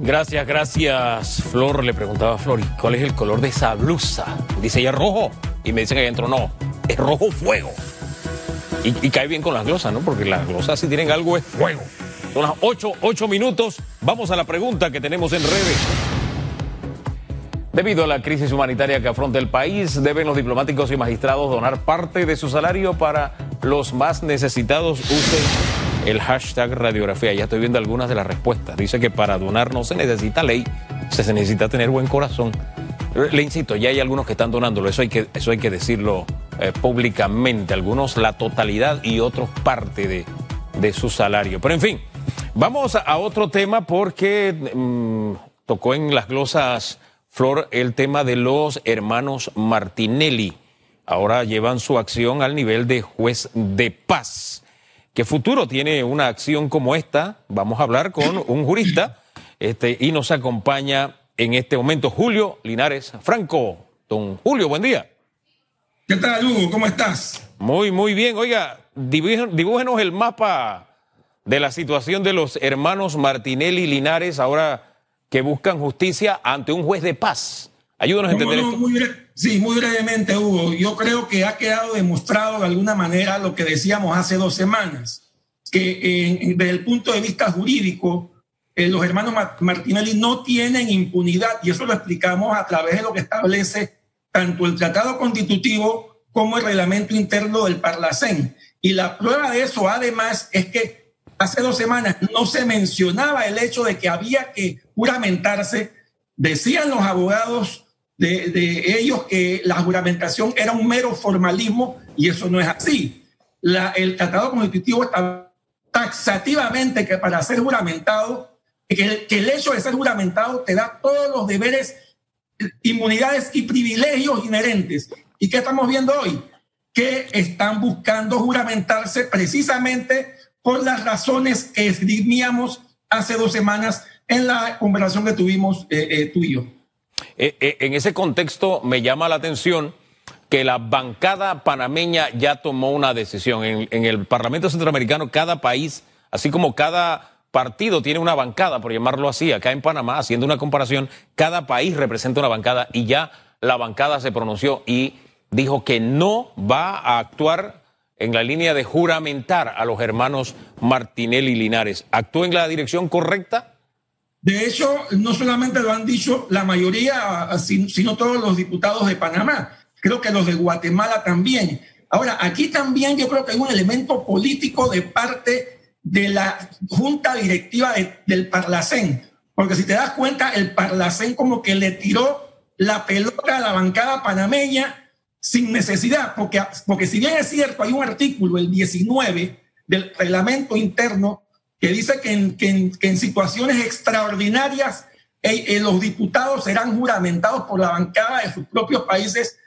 Gracias, gracias. Flor le preguntaba a Flor, ¿cuál es el color de esa blusa? Dice ella rojo. Y me dice que adentro no, es rojo fuego. Y, cae bien con las glosas, ¿no? Porque las glosas si tienen algo es fuego. Son las 8, 8 minutos. Vamos a la pregunta que tenemos en redes. Debido a la crisis humanitaria que afronta el país, deben los diplomáticos y magistrados donar parte de su salario para los más necesitados. Usen el hashtag radiografía. Ya estoy viendo algunas de las respuestas. Dice que para donar no se necesita ley, se necesita tener buen corazón. Le insisto, ya hay algunos que están donándolo, eso hay que, eso hay que decirlo eh, públicamente. Algunos la totalidad y otros parte de, de su salario. Pero en fin, vamos a, otro tema porque mm, tocó en las glosas Flor el tema de los hermanos Martinelli. Ahora llevan su acción al nivel de juez de paz. ¿Qué futuro tiene una acción como esta? Vamos a hablar con un jurista este, y nos acompaña en este momento Julio Linares Franco. Don Julio, buen día. ¿Qué tal, Hugo? ¿Cómo estás? Muy, muy bien. Oiga, dibújenos el mapa de la situación de los hermanos Martinelli y Linares ahora que buscan justicia ante un juez de paz. Ayúdanos a entender esto. Sí, muy brevemente, Hugo. Yo creo que ha quedado demostrado de alguna manera lo que decíamos hace dos semanas, que desde el punto de vista jurídico, eh, los hermanos Martinelli no tienen impunidad y eso lo explicamos a través de lo que establece tanto el tratado constitutivo como el reglamento interno del Parlacén. Y la prueba de eso, además, es que hace dos semanas no se mencionaba el hecho de que había que juramentarse. Decían los abogados de, ellos que la juramentación era un mero formalismo y eso no es así. El tratado constitutivo está taxativamente que para ser juramentado que, el hecho de ser juramentado te da todos los deberes, inmunidades y privilegios inherentes. ¿Y qué estamos viendo hoy? Que están buscando juramentarse precisamente por las razones que esgrimíamos hace dos semanas en la conversación que tuvimos eh, eh, tú y yo. Eh, en ese contexto me llama la atención que la bancada panameña ya tomó una decisión. en el Parlamento Centroamericano, cada país, así como cada partido tiene una bancada, por llamarlo así, acá en Panamá, haciendo una comparación, cada país representa una bancada y ya la bancada se pronunció y dijo que no va a actuar en la línea de juramentar a los hermanos Martinelli y Linares. ¿Actuó en la dirección correcta? De hecho, no solamente lo han dicho la mayoría, sino todos los diputados de Panamá. Creo que los de Guatemala también. Ahora, aquí también yo creo que hay un elemento político de parte de la junta directiva del Parlacén. Porque si te das cuenta, el Parlacén como que le tiró la pelota a la bancada panameña sin necesidad, porque, porque si bien es cierto, hay un artículo, el 19 del reglamento interno, que dice que en, que en, situaciones extraordinarias eh, eh, los diputados serán juramentados por la bancada de sus propios países.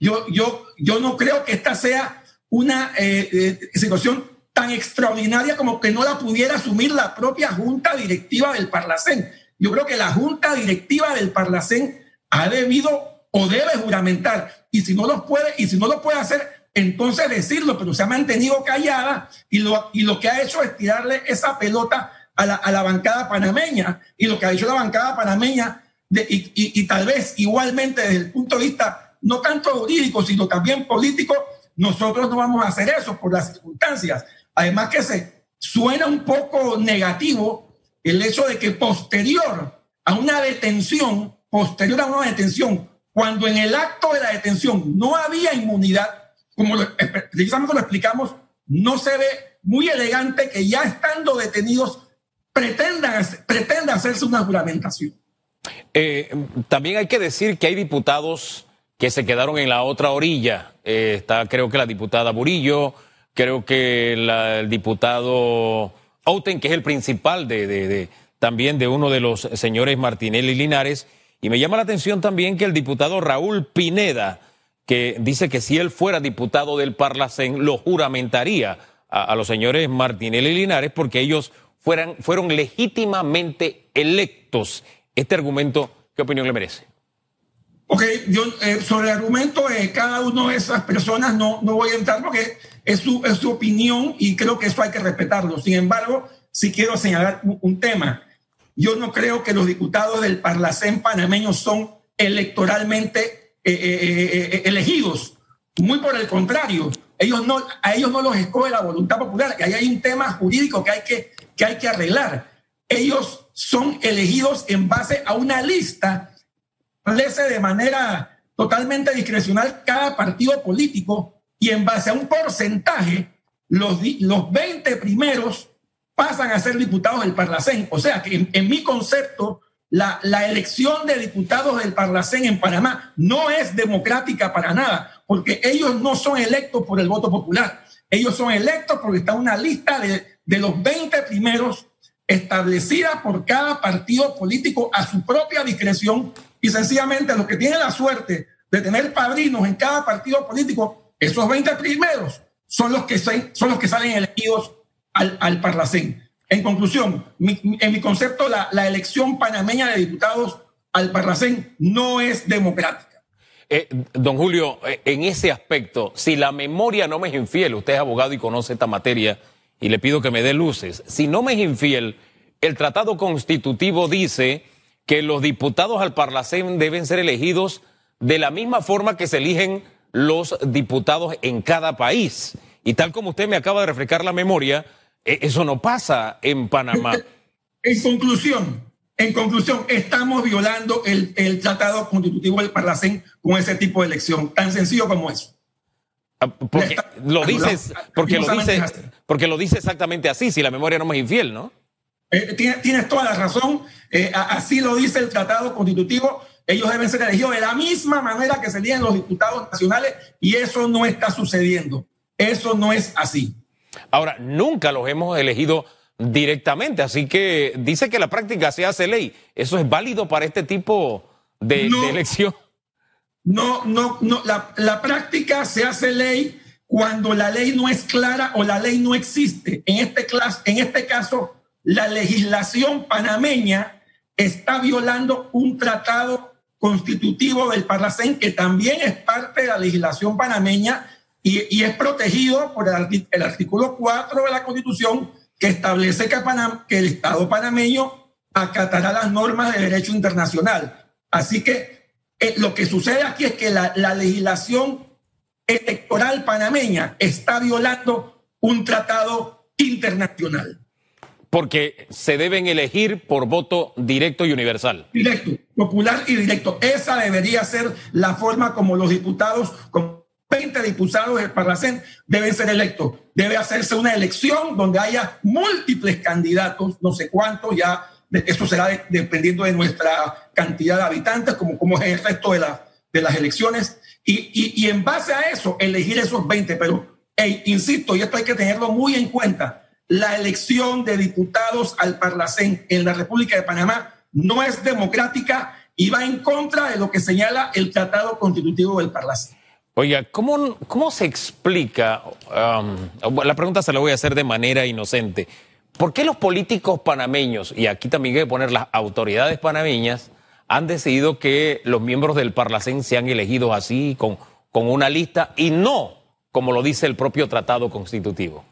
Yo, yo, yo no creo que esta sea una eh, situación tan extraordinaria como que no la pudiera asumir la propia junta directiva del Parlacén. Yo creo que la junta directiva del Parlacén ha debido o debe juramentar y si no lo puede y si no lo puede hacer entonces decirlo, pero se ha mantenido callada y lo, y lo que ha hecho es tirarle esa pelota a la, a la bancada panameña y lo que ha hecho la bancada panameña de, y, y, y tal vez igualmente desde el punto de vista no tanto jurídico, sino también político, nosotros no vamos a hacer eso por las circunstancias. Además que se suena un poco negativo el hecho de que posterior a una detención, posterior a una detención, cuando en el acto de la detención no había inmunidad, como precisamente lo explicamos, no se ve muy elegante que ya estando detenidos pretendan hacerse una juramentación. Eh, también hay que decir que hay diputados que se quedaron en la otra orilla. Eh, está creo que la diputada Burillo, Creo que el diputado Outen, que es el principal de, también de uno de los señores Martinelli Linares, y me llama la atención también que el diputado Raúl Pineda, que dice que si él fuera diputado del Parlacén, lo juramentaría a, los señores Martinelli Linares porque ellos fueran, fueron legítimamente electos. Este argumento, ¿qué opinión le merece? Ok, yo eh, sobre el argumento de cada una de esas personas no, no voy a entrar porque es su, es su opinión y creo que eso hay que respetarlo. Sin embargo, sí quiero señalar un, tema. yo no creo que los diputados del Parlacén panameño son electoralmente eh, eh, eh, elegidos. Muy por el contrario, ellos no, a ellos no los escoge la voluntad popular. Y ahí hay un tema jurídico que hay que, que, hay que arreglar. Ellos son elegidos en base a una lista, establece de manera totalmente discrecional cada partido político y en base a un porcentaje, los, los 20 primeros pasan a ser diputados del Parlacén. O sea que en, mi concepto, la, elección de diputados del Parlacén en Panamá no es democrática para nada, porque ellos no son electos por el voto popular. Ellos son electos porque está una lista de, de los 20 primeros establecida por cada partido político a su propia discreción y sencillamente los que tienen la suerte de tener padrinos en cada partido político, esos 20 primeros son los que, son los que salen elegidos al, al Parlacén. En conclusión, en mi concepto, la, elección panameña de diputados al Parlacén no es democrática. Eh, don Julio, eh, en ese aspecto, si la memoria no me es infiel, usted es abogado y conoce esta materia, y le pido que me dé luces, si no me es infiel, el tratado constitutivo dice que los diputados al Parlacén deben ser elegidos de la misma forma que se eligen los diputados en cada país. Y tal como usted me acaba de refrescar la memoria, eso no pasa en Panamá. En conclusión, en conclusión, estamos violando el, el tratado constitutivo del Parlacén con ese tipo de elección, tan sencillo como eso. Ah, porque lo dices, porque lo dice, porque lo dice exactamente así, si la memoria no me es infiel, ¿no? Eh, tienes, toda la razón, eh, así lo dice el tratado constitutivo, ellos deben ser elegidos de la misma manera que se eligen los diputados nacionales y eso no está sucediendo, eso no es así. Ahora, nunca los hemos elegido directamente, así que dice que la práctica se hace ley. ¿Eso es válido para este tipo de, elección? No, no, no. La, la, práctica se hace ley cuando la ley no es clara o la ley no existe. En este, en este caso, la legislación panameña está violando un tratado constitutivo del Parlacén que también es parte de la legislación panameña y, es protegido por el, artículo 4 de la Constitución que establece que, que el Estado panameño acatará las normas de derecho internacional. Así que eh, lo que sucede aquí es que la, la legislación electoral panameña está violando un tratado internacional. Porque se deben elegir por voto directo y universal. Directo, popular y directo. Esa debería ser la forma como los diputados, 20 diputados del Parlacén deben ser electos. Debe hacerse una elección donde haya múltiples candidatos, no sé cuántos, ya eso será dependiendo de nuestra cantidad de habitantes, como, como es el resto de, la, de las elecciones. Y, y, en base a eso, elegir esos 20. Pero, insisto, y esto hay que tenerlo muy en cuenta, la elección de diputados al Parlacén en la República de Panamá no es democrática y va en contra de lo que señala el Tratado Constitutivo del Parlacén. Oiga, ¿cómo, cómo se explica? Um, la pregunta se la voy a hacer de manera inocente. ¿Por qué los políticos panameños, y aquí también hay que poner las autoridades panameñas, han decidido que los miembros del Parlacén sean elegidos así, con, con una lista, y no como lo dice el propio tratado constitutivo?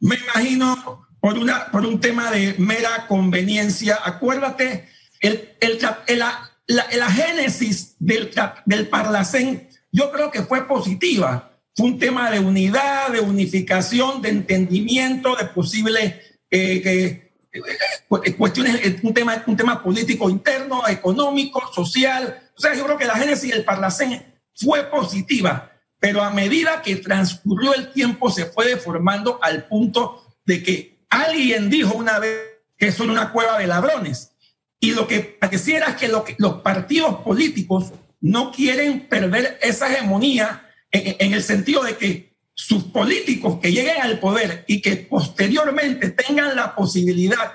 Me imagino por, una, por un tema de mera conveniencia. Acuérdate, el, el, la, la, génesis del, del Parlacén yo creo que fue positiva. Fue un tema de unidad, de unificación, de entendimiento, de posibles eh, eh, cuestiones, eh, un tema, un tema político interno, económico, social. O sea, yo creo que la génesis del Parlacén fue positiva, pero a medida que transcurrió el tiempo se fue deformando al punto de que alguien dijo una vez que son una cueva de ladrones. Y lo que pareciera es que, lo que los partidos políticos no quieren perder esa hegemonía en, el sentido de que sus políticos que lleguen al poder y que posteriormente tengan la posibilidad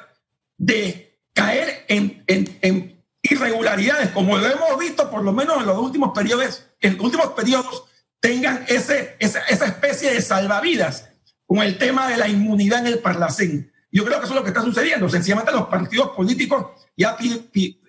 de caer en, irregularidades, como lo hemos visto por lo menos en los últimos periodos, en últimos periodos, tengan ese, esa, especie de salvavidas con el tema de la inmunidad en el Parlacén. Yo creo que eso es lo que está sucediendo. Sencillamente los partidos políticos ya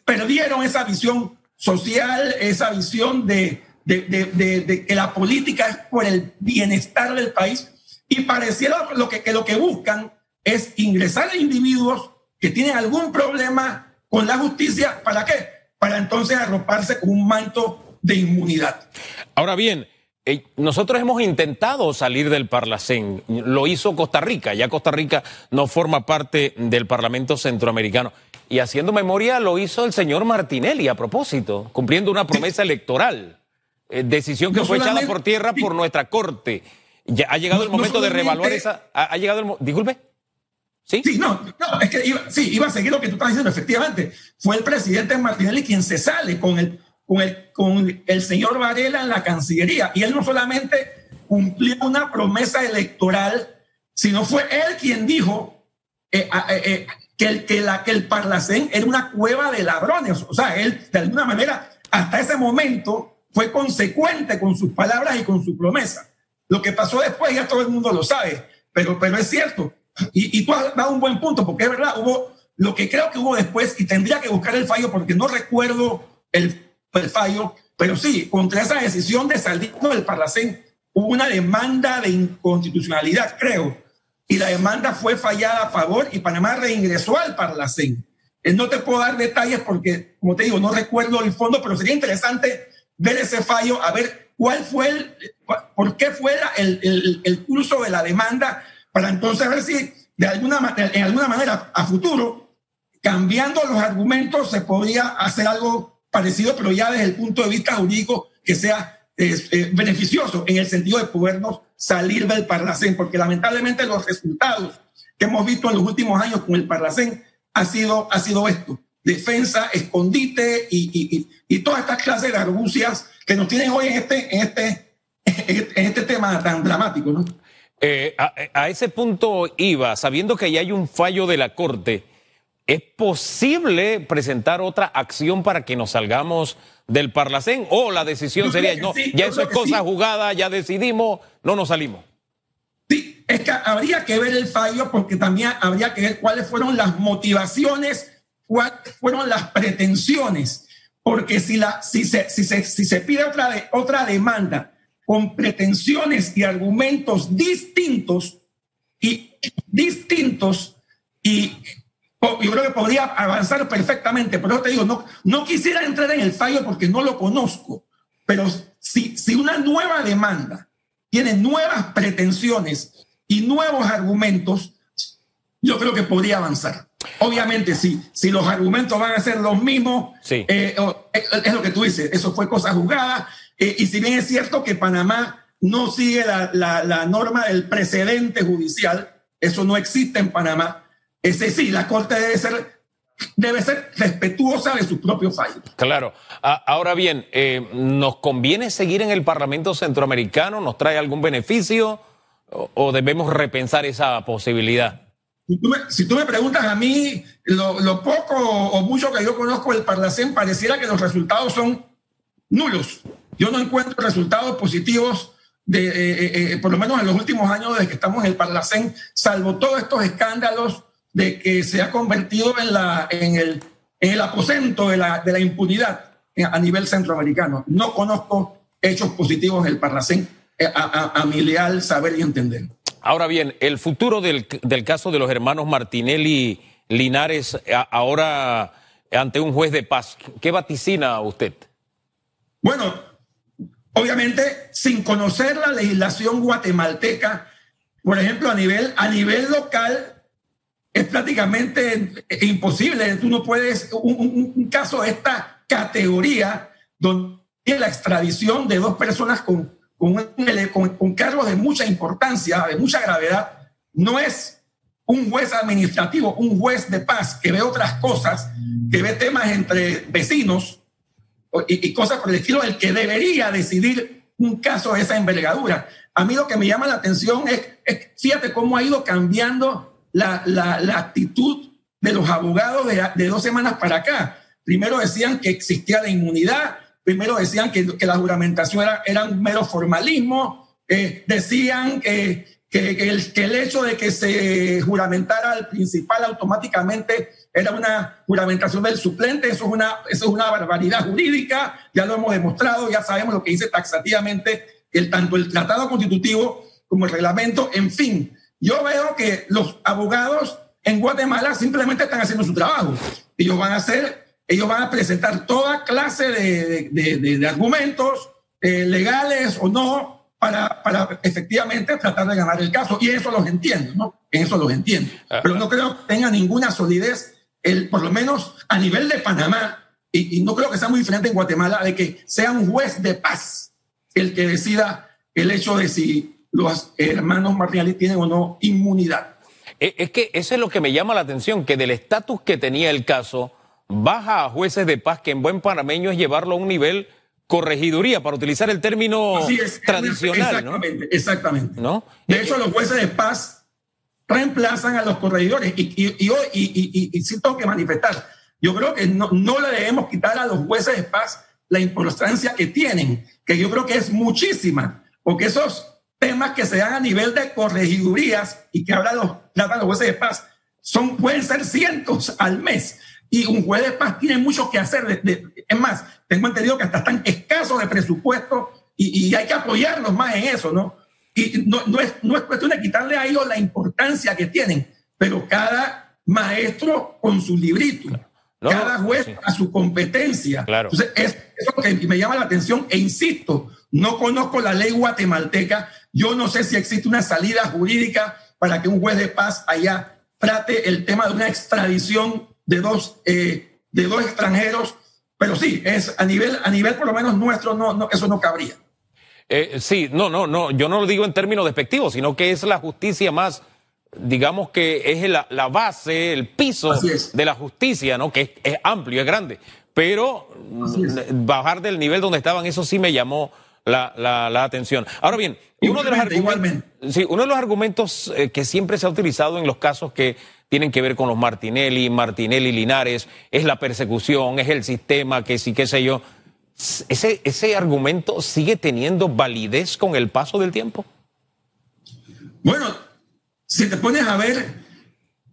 perdieron esa visión social, esa visión de, que la política es por el bienestar del país y pareciera lo que, que lo que buscan es ingresar a individuos que tienen algún problema con la justicia. ¿Para qué? Para entonces arroparse con un manto de inmunidad. Ahora bien, eh, nosotros hemos intentado salir del Parlacén, lo hizo Costa Rica, ya Costa Rica no forma parte del Parlamento Centroamericano. Y haciendo memoria lo hizo el señor Martinelli a propósito, cumpliendo una promesa electoral, eh, decisión que fue echada por tierra por nuestra Corte. Ya ha llegado el momento de reevaluar esa... Ha, llegado el... Disculpe. ¿Sí? Sí, no, no, es que iba, sí, iba a seguir lo que tú estás diciendo, efectivamente. Fue el presidente Martinelli quien se sale con el con el, con el señor Varela en la Cancillería. Y él no solamente cumplió una promesa electoral, sino fue él quien dijo eh, eh, eh, que, el, que, la, que el Parlacén era una cueva de ladrones. O sea, él de alguna manera hasta ese momento fue consecuente con sus palabras y con su promesa. Lo que pasó después ya todo el mundo lo sabe, pero, pero es cierto. Y, y tú has dado un buen punto, porque es verdad, hubo lo que creo que hubo después, y tendría que buscar el fallo porque no recuerdo el el fallo, pero sí, contra esa decisión de salir del Parlacén hubo una demanda de inconstitucionalidad, creo, y la demanda fue fallada a favor y Panamá reingresó al Parlacén. Eh, no te puedo dar detalles porque, como te digo, no recuerdo el fondo, pero sería interesante ver ese fallo, a ver cuál fue el, por qué fue el, el, el curso de la demanda, para entonces ver si de alguna, en alguna manera a futuro, cambiando los argumentos, se podría hacer algo parecido, pero ya desde el punto de vista jurídico que sea eh, beneficioso en el sentido de podernos salir del Parlacén, porque lamentablemente los resultados que hemos visto en los últimos años con el Parlacén ha sido, ha sido esto, defensa, escondite y, y, todas estas clases de argucias que nos tienen hoy en este, en este, en este tema tan dramático. ¿no? Eh, a, a, ese punto iba, sabiendo que ya hay un fallo de la Corte, ¿Es posible presentar otra acción para que nos salgamos del Parlacén? ¿O la decisión sería, no, ya eso es cosa jugada, ya decidimos, no nos salimos? Sí, es que habría que ver el fallo porque también habría que ver cuáles fueron las motivaciones, cuáles fueron las pretensiones. Porque si, la, si, se, si, se, si se pide otra, otra demanda con pretensiones y argumentos distintos y distintos y yo creo que podría avanzar perfectamente, pero te digo, no, no quisiera entrar en el fallo porque no lo conozco, pero si, si una nueva demanda tiene nuevas pretensiones y nuevos argumentos, yo creo que podría avanzar. Obviamente, si, si los argumentos van a ser los mismos, sí. Eh, eh, es lo que tú dices, eso fue cosa juzgada, eh, y si bien es cierto que Panamá no sigue la, la, la norma del precedente judicial, eso no existe en Panamá, ese sí, la Corte debe ser, debe ser respetuosa de su propio fallo. Claro. Ahora bien, eh, ¿nos conviene seguir en el Parlamento Centroamericano? ¿Nos trae algún beneficio? ¿O, debemos repensar esa posibilidad? Si tú me, preguntas a mí, lo, poco o mucho que yo conozco del Parlacén, pareciera que los resultados son nulos. Yo no encuentro resultados positivos de, eh, eh, por lo menos en los últimos años desde que estamos en el Parlacén, salvo todos estos escándalos de que se ha convertido en, la, en, el, en el aposento de la, de la impunidad a nivel centroamericano. No conozco hechos positivos del Parlacén eh, a, a, mi leal saber y entender. Ahora bien, el futuro del, del caso de los hermanos Martinelli Linares ahora ante un juez de paz, ¿qué vaticina usted? Bueno, obviamente sin conocer la legislación guatemalteca, por ejemplo, a nivel, a nivel local, es prácticamente imposible. Tú no puedes, un, caso de esta categoría, donde la extradición de dos personas con, con, con, cargos de mucha importancia, de mucha gravedad, no es un juez administrativo, un juez de paz que ve otras cosas, que ve temas entre vecinos y, cosas por el estilo, el que debería decidir un caso de esa envergadura. A mí lo que me llama la atención es, es fíjate cómo ha ido cambiando la, la, actitud de los abogados de, dos semanas para acá. Primero decían que existía la inmunidad, primero decían que, que la juramentación era, era, un mero formalismo, eh, decían que, el, que el hecho de que se juramentara al principal automáticamente era una juramentación del suplente, eso es una, eso es una barbaridad jurídica, ya lo hemos demostrado, ya sabemos lo que dice taxativamente el, tanto el tratado constitutivo como el reglamento, en fin, yo veo que los abogados en Guatemala simplemente están haciendo su trabajo. Ellos van a hacer, ellos van a presentar toda clase de, argumentos eh, legales o no para, para, efectivamente tratar de ganar el caso. Y eso los entiendo, ¿no? Eso los entiendo. Ah, Pero no creo que tenga ninguna solidez, el, por lo menos a nivel de Panamá, y, y no creo que sea muy diferente en Guatemala, de que sea un juez de paz el que decida el hecho de si los hermanos Martinelli tienen o no inmunidad. Eh, es que eso es lo que me llama la atención, que del estatus que tenía el caso, baja a jueces de paz, que en buen panameño es llevarlo a un nivel corregiduría, para utilizar el término tradicional. Exactamente, exactamente. ¿no? De hecho, los jueces de paz reemplazan a los corregidores y, y, y, y, sí tengo que manifestar. Yo creo que no, no le debemos quitar a los jueces de paz la importancia que tienen, que yo creo que es muchísima, porque esos temas que se dan a nivel de corregidurías y que hablan los, los jueces de paz son, pueden ser cientos al mes. Y un juez de paz tiene mucho que hacer. es más, tengo entendido que hasta están escasos de presupuesto y, hay que apoyarlos más en eso, ¿no? Y no, no, es, no es cuestión de quitarle a ellos la importancia que tienen, pero cada maestro con su librito, cada juez a su competencia. Claro. Entonces, es eso que me llama la atención e insisto, no conozco la ley guatemalteca, yo no sé si existe una salida jurídica para que un juez de paz allá trate el tema de una extradición de dos, eh, de dos extranjeros, pero sí, es a nivel, a nivel por lo menos nuestro, no, no eso no cabría. Eh, sí, no, no, no, yo no lo digo en términos despectivos, sino que es la justicia más, digamos que es la, la base, el piso de la justicia, ¿no? Que es, es amplio, es grande. Pero bajar del nivel donde estaban, eso sí me llamó la, la, atención. Ahora bien, uno de, los sí, uno de los argumentos eh, que siempre se ha utilizado en los casos que tienen que ver con los Martinelli, Martinelli Linares, es la persecución, es el sistema, que sí, qué sé yo. ¿Ese, ¿Ese argumento sigue teniendo validez con el paso del tiempo? Bueno, si te pones a ver,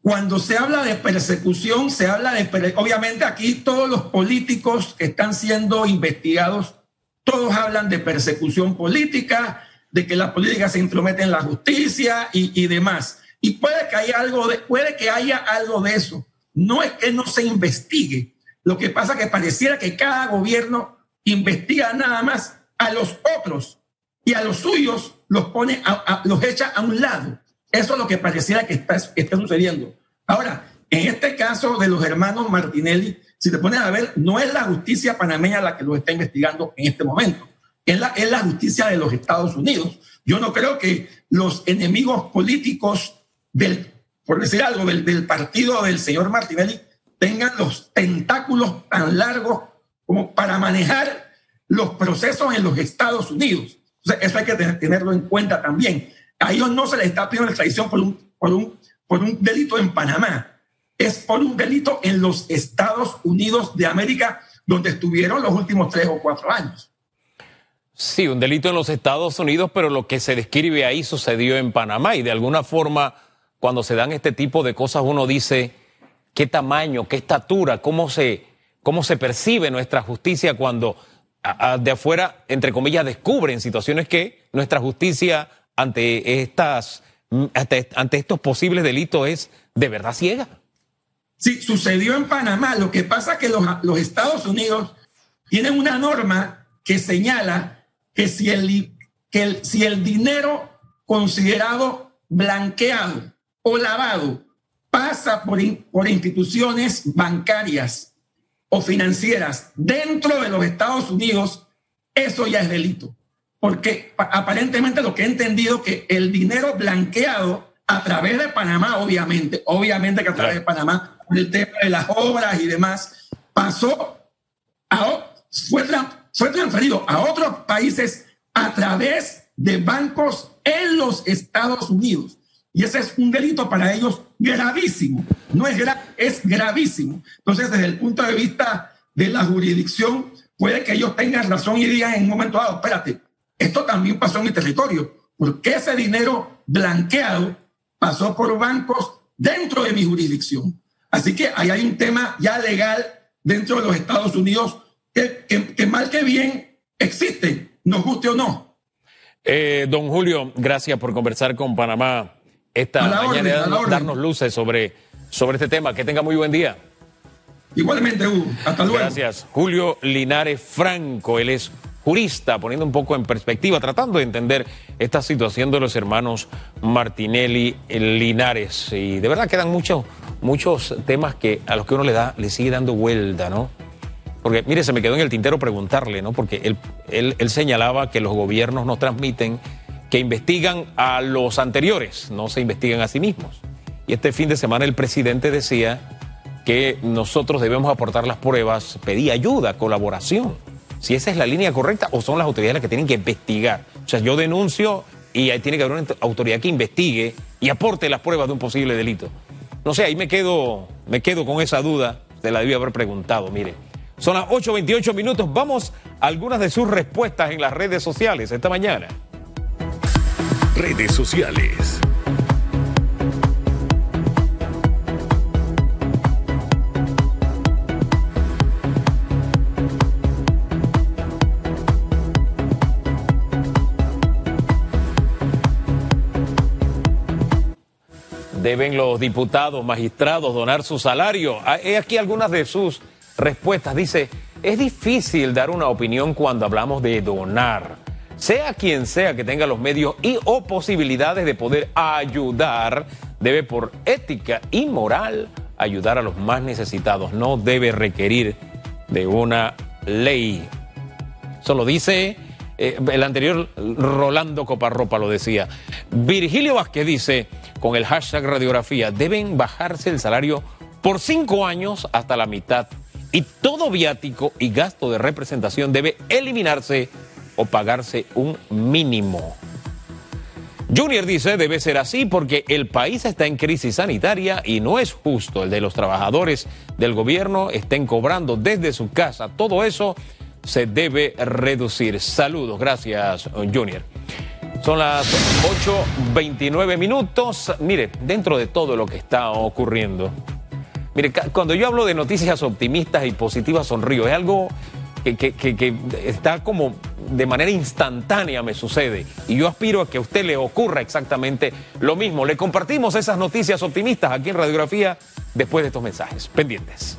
cuando se habla de persecución, se habla de, obviamente aquí todos los políticos que están siendo investigados todos hablan de persecución política, de que la política se intromete en la justicia y, demás. Y puede que, haya algo de, puede que haya algo de eso. No es que no se investigue. Lo que pasa es que pareciera que cada gobierno investiga nada más a los otros y a los suyos los pone, los echa a un lado. Eso es lo que pareciera que está, sucediendo. Ahora, en este caso de los hermanos Martinelli, si te pones a ver, no es la justicia panameña la que lo está investigando en este momento, es la, es la justicia de los Estados Unidos. Yo no creo que los enemigos políticos del, por decir algo, del partido del señor Martinelli tengan los tentáculos tan largos como para manejar los procesos en los Estados Unidos. eso hay que tenerlo en cuenta también. A ellos no se les está pidiendo extradición por un, por un, por un delito en Panamá es por un delito en los Estados Unidos de América, donde estuvieron los últimos tres o cuatro años. Sí, un delito en los Estados Unidos, pero lo que se describe ahí sucedió en Panamá y de alguna forma cuando se dan este tipo de cosas uno dice qué tamaño, qué estatura, cómo se, cómo se percibe nuestra justicia cuando de afuera, entre comillas, descubren situaciones que nuestra justicia ante, estas, ante, ante estos posibles delitos es de verdad ciega. Sí, sucedió en Panamá. Lo que pasa es que los, Estados Unidos tienen una norma que señala que si el, que si el dinero considerado blanqueado o lavado pasa por, por instituciones bancarias o financieras dentro de los Estados Unidos, eso ya es delito. Porque aparentemente lo que he entendido que el dinero blanqueado a través de Panamá, obviamente, obviamente que a través de Panamá, el tema de las obras y demás, pasó a, fue, fue transferido a otros países a través de bancos en los Estados Unidos. Y ese es un delito para ellos gravísimo. No es grave, es gravísimo. Entonces, desde el punto de vista de la jurisdicción, puede que ellos tengan razón y digan en un momento dado, espérate, esto también pasó en mi territorio, porque ese dinero blanqueado pasó por bancos dentro de mi jurisdicción. Así que ahí hay un tema ya legal dentro de los Estados Unidos que, mal que bien existe, nos guste o no. Eh, don Julio, gracias por conversar con Panamá esta mañana y darnos luces sobre, sobre este tema. Que tenga muy buen día. Igualmente, Hugo. Hasta luego. Gracias. Julio Linares Franco, él es jurista, poniendo un poco en perspectiva, tratando de entender esta situación de los hermanos Martinelli Linares. Y de verdad quedan muchos, muchos temas que a los que uno le da, le sigue dando vuelta, ¿no? Porque, mire, se me quedó en el tintero preguntarle, ¿no? Porque él, él, señalaba que los gobiernos nos transmiten que investigan a los anteriores, no se investigan a sí mismos. Y este fin de semana el presidente decía que nosotros debemos aportar las pruebas, pedir ayuda, colaboración. Si esa es la línea correcta o son las autoridades las que tienen que investigar. O sea, yo denuncio y ahí tiene que haber una autoridad que investigue y aporte las pruebas de un posible delito. No sé, ahí me quedo, me quedo con esa duda, se la debí haber preguntado, mire. Son las 8.28 minutos, vamos a algunas de sus respuestas en las redes sociales esta mañana. Redes sociales. Deben los diputados, magistrados donar su salario? Ah, he aquí algunas de sus respuestas. Dice, es difícil dar una opinión cuando hablamos de donar. Sea quien sea que tenga los medios y o posibilidades de poder ayudar, debe por ética y moral ayudar a los más necesitados. No debe requerir de una ley. Eso lo dice eh, el anterior Rolando Coparropa lo decía. Virgilio Vázquez dice, con el hashtag radiografía, deben bajarse el salario por cinco años hasta la mitad y todo viático y gasto de representación debe eliminarse o pagarse un mínimo. Junior dice, debe ser así porque el país está en crisis sanitaria y no es justo el de los trabajadores del gobierno estén cobrando desde su casa. Todo eso se debe reducir. Saludos, gracias Junior. Son las 8.29 minutos. Mire, dentro de todo lo que está ocurriendo, mire, cuando yo hablo de noticias optimistas y positivas, sonrío. Es algo que, que, está como de manera instantánea me sucede. Y yo aspiro a que a usted le ocurra exactamente lo mismo. Le compartimos esas noticias optimistas aquí en Radiografía después de estos mensajes. Pendientes.